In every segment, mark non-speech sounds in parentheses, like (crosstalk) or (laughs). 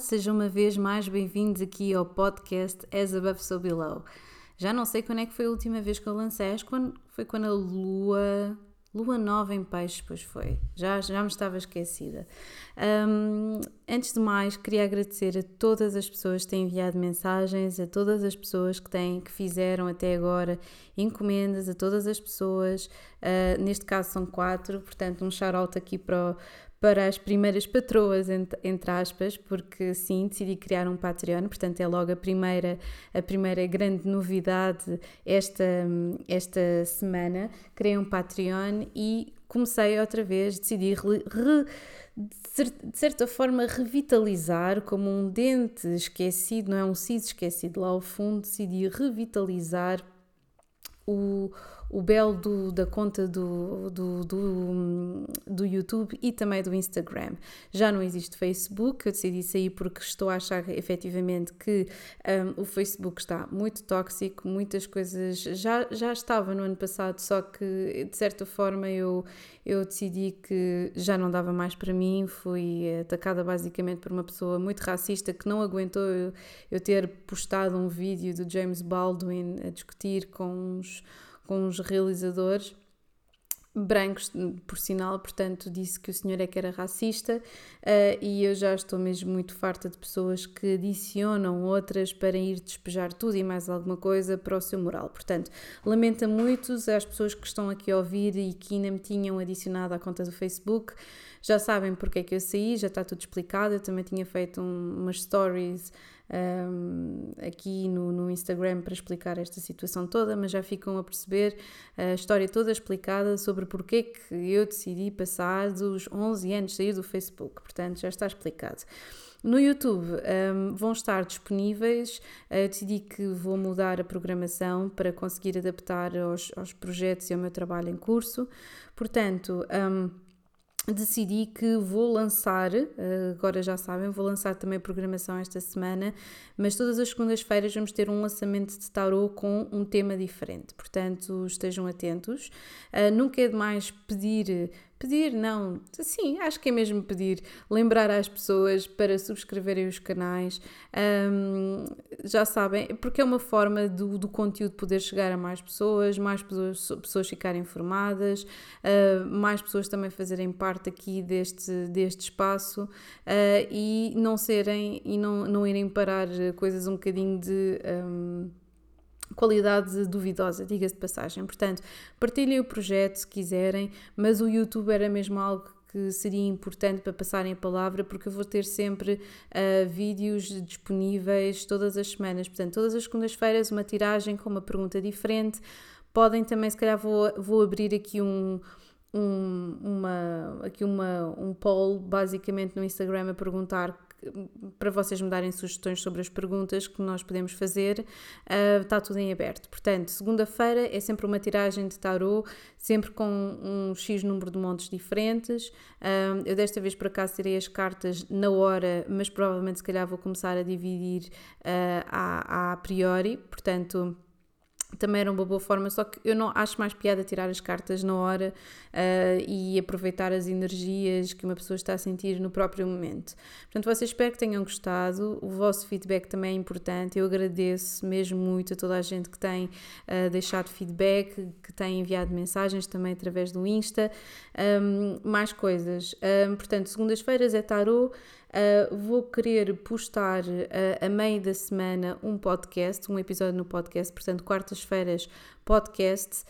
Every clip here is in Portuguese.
sejam uma vez mais bem-vindos aqui ao podcast As Above So Below. Já não sei quando é que foi a última vez que eu lancei, acho que foi quando a lua, lua nova em peixes, pois foi, já, já me estava esquecida. Um, antes de mais, queria agradecer a todas as pessoas que têm enviado mensagens, a todas as pessoas que, têm, que fizeram até agora encomendas, a todas as pessoas, uh, neste caso são quatro, portanto um shout-out aqui para o, para as primeiras patroas, entre aspas, porque sim, decidi criar um Patreon, portanto é logo a primeira, a primeira grande novidade esta, esta semana. Criei um Patreon e comecei outra vez, decidi re, de certa forma revitalizar como um dente esquecido, não é um siso esquecido lá ao fundo, decidi revitalizar o o belo do, da conta do, do, do, do, YouTube e também do Instagram. Já não existe Facebook, eu decidi sair porque estou a achar efetivamente que um, o Facebook está muito tóxico, muitas coisas já, já estava no ano passado, só que de certa forma eu, eu decidi que já não dava mais para mim, fui atacada basicamente por uma pessoa muito racista que não aguentou eu, eu ter postado um vídeo do James Baldwin a discutir com uns com os realizadores brancos, por sinal, portanto, disse que o senhor é que era racista uh, e eu já estou mesmo muito farta de pessoas que adicionam outras para ir despejar tudo e mais alguma coisa para o seu moral. Portanto, lamenta muito às pessoas que estão aqui a ouvir e que ainda me tinham adicionado à conta do Facebook. Já sabem porque é que eu saí, já está tudo explicado. Eu também tinha feito um, umas stories um, aqui no, no Instagram para explicar esta situação toda, mas já ficam a perceber a história toda explicada sobre porque que eu decidi passar dos 11 anos sair do Facebook. Portanto, já está explicado. No YouTube um, vão estar disponíveis. Eu decidi que vou mudar a programação para conseguir adaptar aos, aos projetos e ao meu trabalho em curso. Portanto, um, decidi que vou lançar, eh, agora já sabem, vou lançar também programação esta semana, mas todas as segundas-feiras vamos ter um lançamento de tarot com um tema diferente, portanto estejam atentos. Uh, nunca é demais pedir Pedir, não, sim, acho que é mesmo pedir, lembrar às pessoas para subscreverem os canais, um, já sabem, porque é uma forma do, do conteúdo poder chegar a mais pessoas, mais pessoas, pessoas ficarem informadas, uh, mais pessoas também fazerem parte aqui deste, deste espaço uh, e não serem e não, não irem parar coisas um bocadinho de. Um, qualidade duvidosa, diga-se de passagem. Portanto, partilhem o projeto se quiserem, mas o YouTube era mesmo algo que seria importante para passarem a palavra, porque eu vou ter sempre uh, vídeos disponíveis todas as semanas. Portanto, todas as segundas-feiras, uma tiragem com uma pergunta diferente. Podem também, se calhar, vou, vou abrir aqui um. Um, uma, aqui uma, um poll basicamente no Instagram a perguntar para vocês me darem sugestões sobre as perguntas que nós podemos fazer, uh, está tudo em aberto. Portanto, segunda-feira é sempre uma tiragem de tarot, sempre com um X número de montes diferentes. Uh, eu desta vez por acaso tirei as cartas na hora, mas provavelmente se calhar vou começar a dividir uh, a, a priori, portanto também era uma boa forma, só que eu não acho mais piada tirar as cartas na hora uh, e aproveitar as energias que uma pessoa está a sentir no próprio momento. Portanto, vocês espero que tenham gostado, o vosso feedback também é importante, eu agradeço mesmo muito a toda a gente que tem uh, deixado feedback, que tem enviado mensagens também através do Insta, um, mais coisas. Um, portanto, segundas-feiras é tarot. Uh, vou querer postar uh, a meio da semana um podcast, um episódio no podcast, portanto, quartas-feiras, podcast,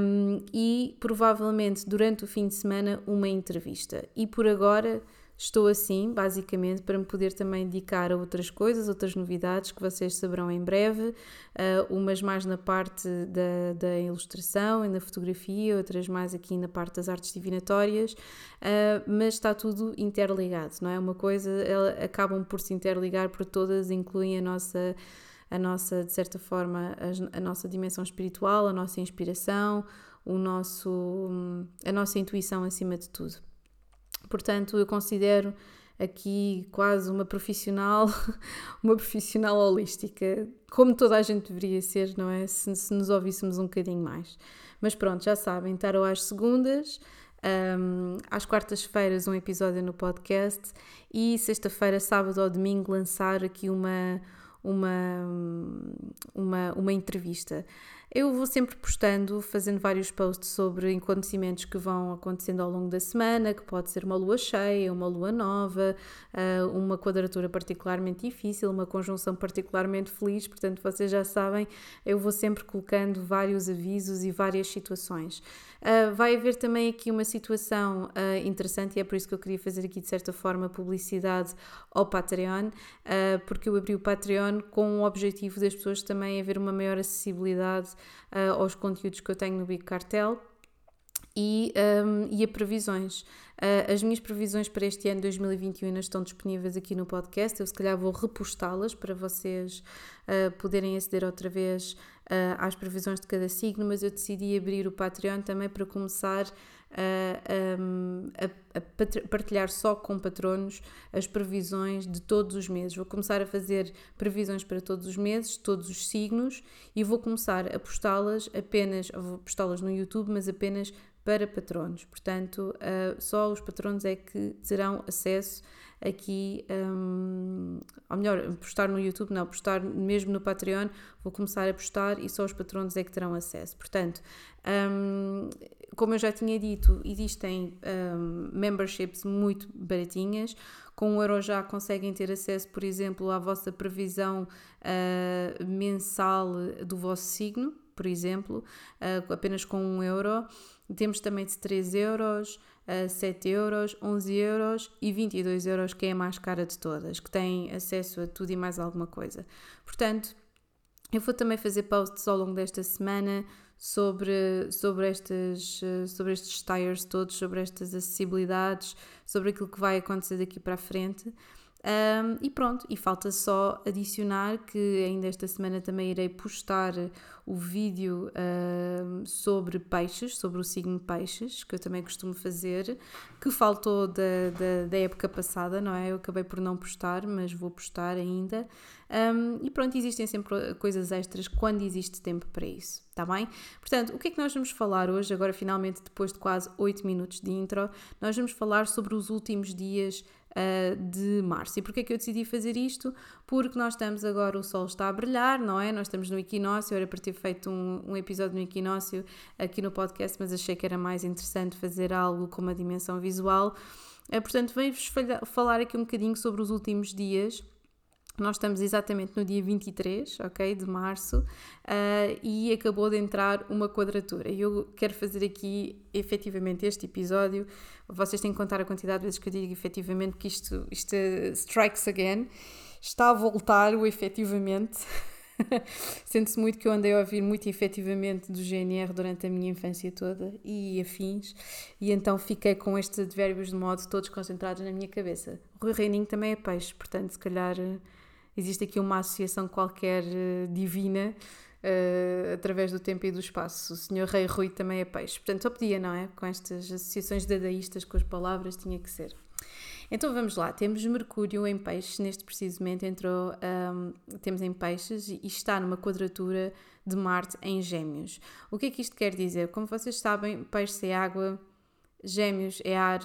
um, e provavelmente durante o fim de semana uma entrevista. E por agora Estou assim, basicamente, para me poder também dedicar a outras coisas, outras novidades que vocês saberão em breve, uh, umas mais na parte da, da ilustração e na fotografia, outras mais aqui na parte das artes divinatórias, uh, mas está tudo interligado, não é? Uma coisa, acabam por se interligar por todas, incluem a nossa a nossa, de certa forma, a, a, nossa dimensão espiritual, a nossa inspiração, o nosso, a nossa intuição acima de tudo. Portanto, eu considero aqui quase uma profissional, (laughs) uma profissional holística, como toda a gente deveria ser, não é? Se, se nos ouvíssemos um bocadinho mais. Mas pronto, já sabem, tarot às segundas, um, às quartas-feiras um episódio no podcast e sexta-feira, sábado ou domingo lançar aqui uma, uma, uma, uma entrevista. Eu vou sempre postando, fazendo vários posts sobre acontecimentos que vão acontecendo ao longo da semana, que pode ser uma lua cheia, uma lua nova, ah, uma quadratura particularmente difícil, uma conjunção particularmente feliz, portanto vocês já sabem, eu vou sempre colocando vários avisos e várias situações. Uh, vai haver também aqui uma situação uh, interessante e é por isso que eu queria fazer aqui de certa forma publicidade ao Patreon, uh, porque eu abri o Patreon com o objetivo das pessoas também haver uma maior acessibilidade aos conteúdos que eu tenho no Big Cartel e, um, e a previsões. Uh, as minhas previsões para este ano 2021 ainda estão disponíveis aqui no podcast. Eu, se calhar, vou repostá-las para vocês uh, poderem aceder outra vez uh, às previsões de cada signo, mas eu decidi abrir o Patreon também para começar a, a, a, partilhar só com patronos as previsões de todos os meses. Vou começar a fazer previsões para todos os meses, todos os signos, e vou começar a postá-las apenas, vou postá-las no YouTube, mas apenas para patronos. Portanto, uh, só os patronos é que terão acesso aqui, um, ou melhor, postar no YouTube, não, postar mesmo no Patreon, vou começar a postar e só os patronos é que terão acesso. Portanto, um, como eu já tinha dito, existem um, memberships muito baratinhas. Com o euro já conseguem ter acesso, por exemplo, à vossa previsão uh, mensal do vosso signo, por exemplo, uh, apenas com um euro. Temos também de 3 euros, 7 euros, 11 euros e 22 euros, que é a mais cara de todas, que tem acesso a tudo e mais alguma coisa. Portanto, eu vou também fazer posts ao longo desta semana sobre, sobre, estas, sobre estes tires todos, sobre estas acessibilidades, sobre aquilo que vai acontecer daqui para a frente. Um, e pronto, e falta só adicionar que ainda esta semana também irei postar o vídeo sobre peixes, sobre o signo peixes, que eu também costumo fazer, que faltou da, da, da, época passada, não é? Eu acabei por não postar, mas vou postar ainda. Um, e pronto, existem sempre coisas extras quando existe tempo para isso, tá bem? Portanto, o que é que nós vamos falar hoje, agora finalmente depois de quase 8 minutos de intro, nós vamos falar sobre os últimos dias uh, de março. E porquê é que eu decidi fazer isto? Porque nós estamos agora, o sol está a brilhar, não é? Nós estamos no equinócio, era para ter feito um, um episódio no equinócio aqui no podcast, mas achei que era mais interessante fazer algo com uma dimensão visual. Uh, portanto, venho-vos falar aqui um bocadinho sobre os últimos dias nós estamos exatamente no dia 23, ok, de março, uh, e acabou de entrar uma quadratura. E eu quero fazer aqui, efetivamente, este episódio. Vocês têm que contar a quantidade de vezes que eu digo efetivamente que isto, isto strikes again. Está a voltar o efetivamente. (laughs) Sente-se muito que eu andei a ouvir muito efetivamente do GNR durante a minha infância toda e afins, e então fiquei com estes advérbios de modo todos concentrados na minha cabeça. O Rui Reininho também é peixe, portanto, se calhar existe aqui uma associação qualquer uh, divina uh, através do tempo e do espaço. O senhor Rei Rui também é peixe. Portanto, só podia, não é? Com estas associações dadaístas com as palavras, tinha que ser. Então vamos lá, temos Mercúrio em peixes, neste preciso momento entrou, um, temos em peixes e está numa quadratura de Marte em gêmeos. O que é que isto quer dizer? Como vocês sabem, peixe é água, gêmeos é ar,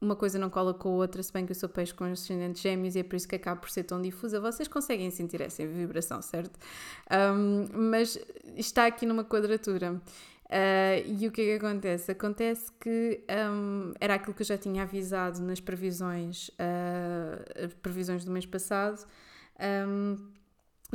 uma coisa não cola com a outra, se bem que eu sou peixe com ascendentes gêmeos e é por isso que acaba por ser tão difusa. Vocês conseguem sentir essa vibração, certo? Um, mas está aqui numa quadratura. Uh, e o que é que acontece? Acontece que um, era aquilo que eu já tinha avisado nas previsões, uh, previsões do mês passado, um,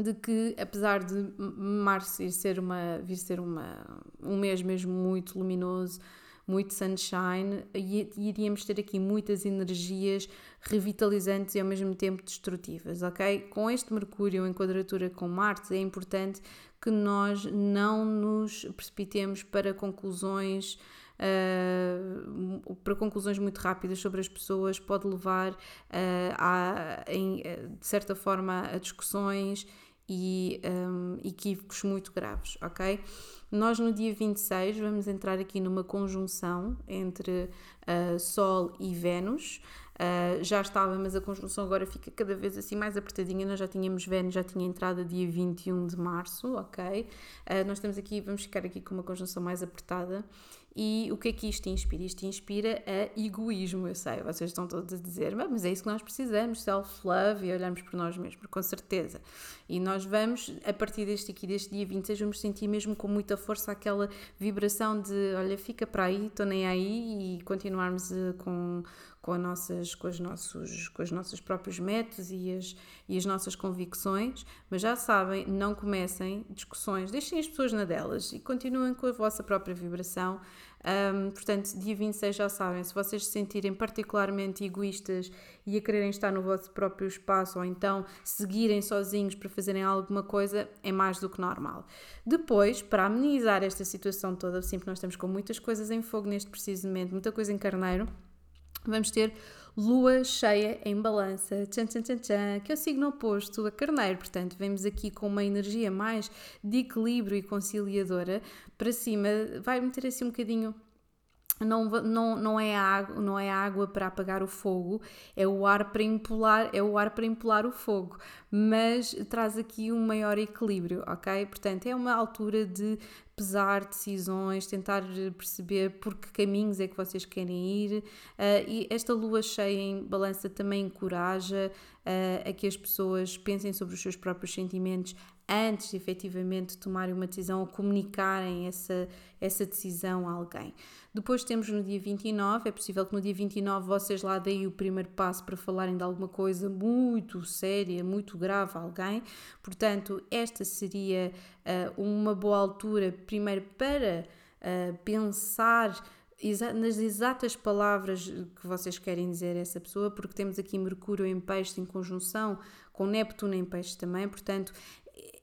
de que apesar de março ir ser, uma, vir ser uma, um mês mesmo muito luminoso, muito sunshine e iríamos ter aqui muitas energias revitalizantes e ao mesmo tempo destrutivas, ok? Com este Mercúrio em quadratura com Marte é importante que nós não nos precipitemos para conclusões Uh, para conclusões muito rápidas sobre as pessoas pode levar uh, a, em, de certa forma a discussões e um, equívocos muito graves, ok? Nós no dia 26 vamos entrar aqui numa conjunção entre uh, Sol e Vênus. Uh, já estava, mas a conjunção agora fica cada vez assim mais apertadinha. Nós já tínhamos Vênus, já tinha entrada dia 21 de março, ok? Uh, nós estamos aqui, vamos ficar aqui com uma conjunção mais apertada. E o que é que isto inspira? Isto inspira a egoísmo, eu sei, vocês estão todos a dizer, mas é isso que nós precisamos, self-love e olharmos por nós mesmos, com certeza. E nós vamos, a partir deste aqui, deste dia 26, vamos sentir mesmo com muita força aquela vibração de, olha, fica para aí, estou nem aí, e continuarmos eh, com, com, nossas, com, as nossos, com os nossos próprios métodos e as, e as nossas convicções, mas já sabem, não comecem discussões, deixem as pessoas na delas e continuem com a vossa própria vibração. Um, portanto, dia 26 já sabem, se vocês se sentirem particularmente egoístas e a quererem estar no vosso próprio espaço ou então seguirem sozinhos para fazerem alguma coisa, é mais do que normal. Depois, para amenizar esta situação toda, sempre nós estamos com muitas coisas em fogo neste preciso momento, muita coisa em carneiro vamos ter lua cheia em balança, tchan, tchan, tchan, tchan, que é o signo oposto a carneiro. Portanto, vemos aqui com uma energia mais de equilíbrio e conciliadora para cima, vai meter assim um bocadinho não, não, não, é água, não é água para apagar o fogo, é o ar para empolar, é o ar para empolar o fogo, mas traz aqui um maior equilíbrio, ok? Portanto, é uma altura de pesar decisões, tentar perceber por que caminhos é que vocês querem ir. Uh, e esta lua cheia em balança também encoraja uh, a que as pessoas pensem sobre os seus próprios sentimentos antes de efetivamente tomarem uma decisão ou comunicarem essa, essa decisão a alguém. Depois temos no dia 29, é possível que no dia 29 vocês lá deem o primeiro passo para falarem de alguma coisa muito séria, muito grave a alguém. Portanto, esta seria uh, uma boa altura, primeiro para uh, pensar nas exatas palavras que vocês querem dizer a essa pessoa, porque temos aqui Mercúrio em peixe em conjunção com Neptuno em peixe também, portanto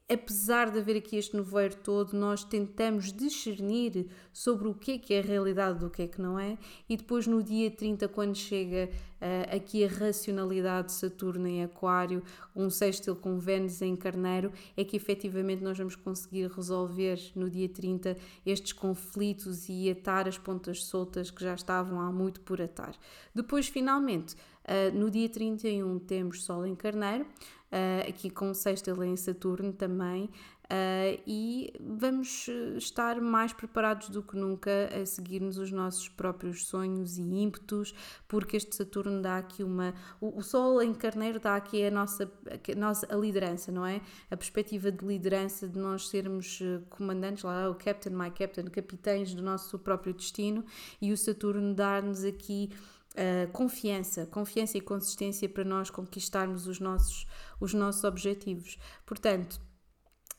apesar de haver aqui este nevoeiro todo, nós tentamos discernir sobre o que é que é a realidade do que é que não é, e depois no dia 30, quando chega uh, aqui a racionalidade de Saturno em Aquário, um sextil com Vênus em Carneiro, é que efetivamente nós vamos conseguir resolver no dia 30 estes conflitos e atar as pontas soltas que já estavam há muito por atar. Depois, finalmente, uh, no dia 31 temos Sol em Carneiro, uh, aqui com o sexto em Saturno também, Uh, e vamos estar mais preparados do que nunca a seguirmos os nossos próprios sonhos e ímpetos, porque este Saturno dá aqui uma. O, o Sol em Carneiro dá aqui a nossa, a nossa a liderança, não é? A perspectiva de liderança, de nós sermos comandantes, lá o Captain, my Captain, capitães do nosso próprio destino, e o Saturno dar-nos aqui uh, confiança, confiança e consistência para nós conquistarmos os nossos, os nossos objetivos. Portanto,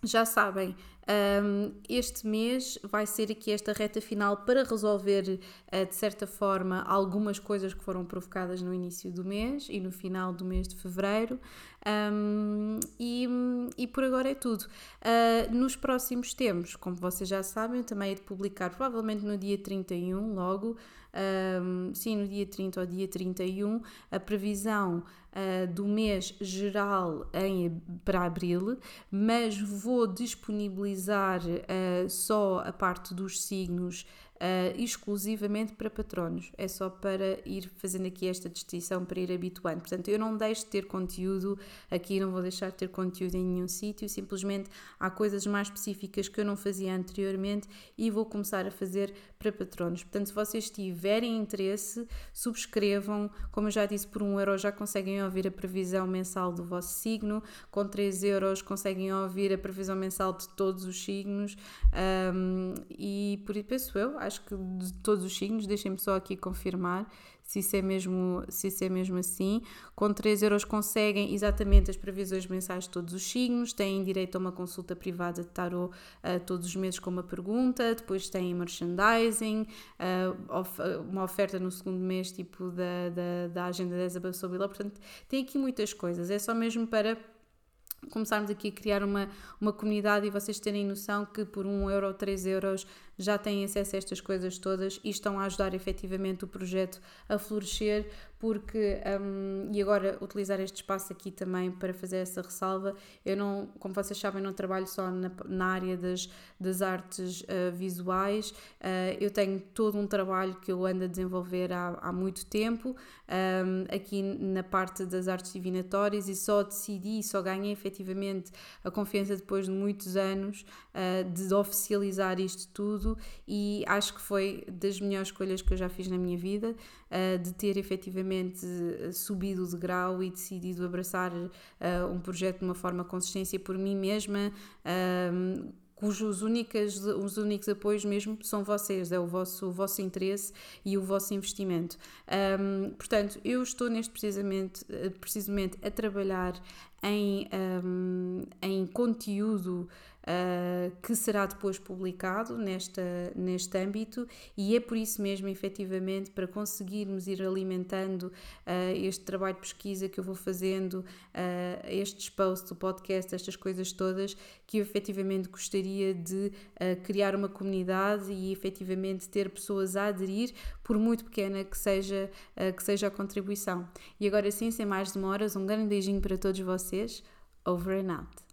já sabem, um, este mês vai ser aqui esta reta final para resolver, uh, de certa forma, algumas coisas que foram provocadas no início do mês e no final do mês de fevereiro. Um, e, e por agora é tudo. Uh, nos próximos tempos, como vocês já sabem, também é de publicar, provavelmente no dia 31, logo, um, sim, no dia 30 ou dia 31, a previsão uh, do mês geral em, para abril, mas vou disponibilizar uh, só a parte dos signos uh, exclusivamente para patronos. É só para ir fazendo aqui esta distinção, para ir habituando. Portanto, eu não deixo de ter conteúdo aqui, não vou deixar de ter conteúdo em nenhum sítio, simplesmente há coisas mais específicas que eu não fazia anteriormente e vou começar a fazer para patronos. Portanto, se vocês tiverem interesse, subscrevam. Como eu já disse, por um euro já conseguem ouvir a previsão mensal do vosso signo, com 3 euros conseguem ouvir a previsão mensal de todos os signos um, e por isso penso eu, acho que de todos os signos, deixem-me só aqui confirmar se isso é mesmo, se isso é mesmo assim. Com 3 euros conseguem exatamente as previsões mensais de todos os signos, têm direito a uma consulta privada de tarot uh, todos os meses com uma pergunta, depois têm merchandising, uh, of, uma oferta no segundo mês tipo da, da, da agenda da Isabel Sobila, portanto tem aqui muitas coisas, é só mesmo para começarmos aqui a criar uma, uma comunidade e vocês terem noção que por 1 euro ou 3 euros já têm acesso a estas coisas todas e estão a ajudar efetivamente o projeto a florescer, porque, um, e agora utilizar este espaço aqui também para fazer essa ressalva, eu não, como vocês sabem, não trabalho só na, na área das, das artes uh, visuais, uh, eu tenho todo um trabalho que eu ando a desenvolver há, há muito tempo, um, aqui na parte das artes divinatórias, e só decidi, só ganhei efetivamente a confiança depois de muitos anos uh, de oficializar isto tudo, e acho que foi das melhores escolhas que eu já fiz na minha vida, de ter efetivamente subido de grau e decidido abraçar um projeto de uma forma consistência por mim mesma cujos únicas, os únicos apoios mesmo são vocês, é o vosso, o vosso interesse e o vosso investimento. Um, portanto, eu estou neste precisamente, precisamente a trabalhar em, um, em conteúdo uh, que será depois publicado nesta, neste âmbito, e é por isso mesmo, efetivamente, para conseguirmos ir alimentando uh, este trabalho de pesquisa que eu vou fazendo, uh, estes posts, o podcast, estas coisas todas, que eu efetivamente gostaria de criar uma comunidade e efetivamente ter pessoas a aderir, por muito pequena que seja, que seja a contribuição. E agora sim, sem mais demoras, um grande beijinho para todos vocês. Over and out.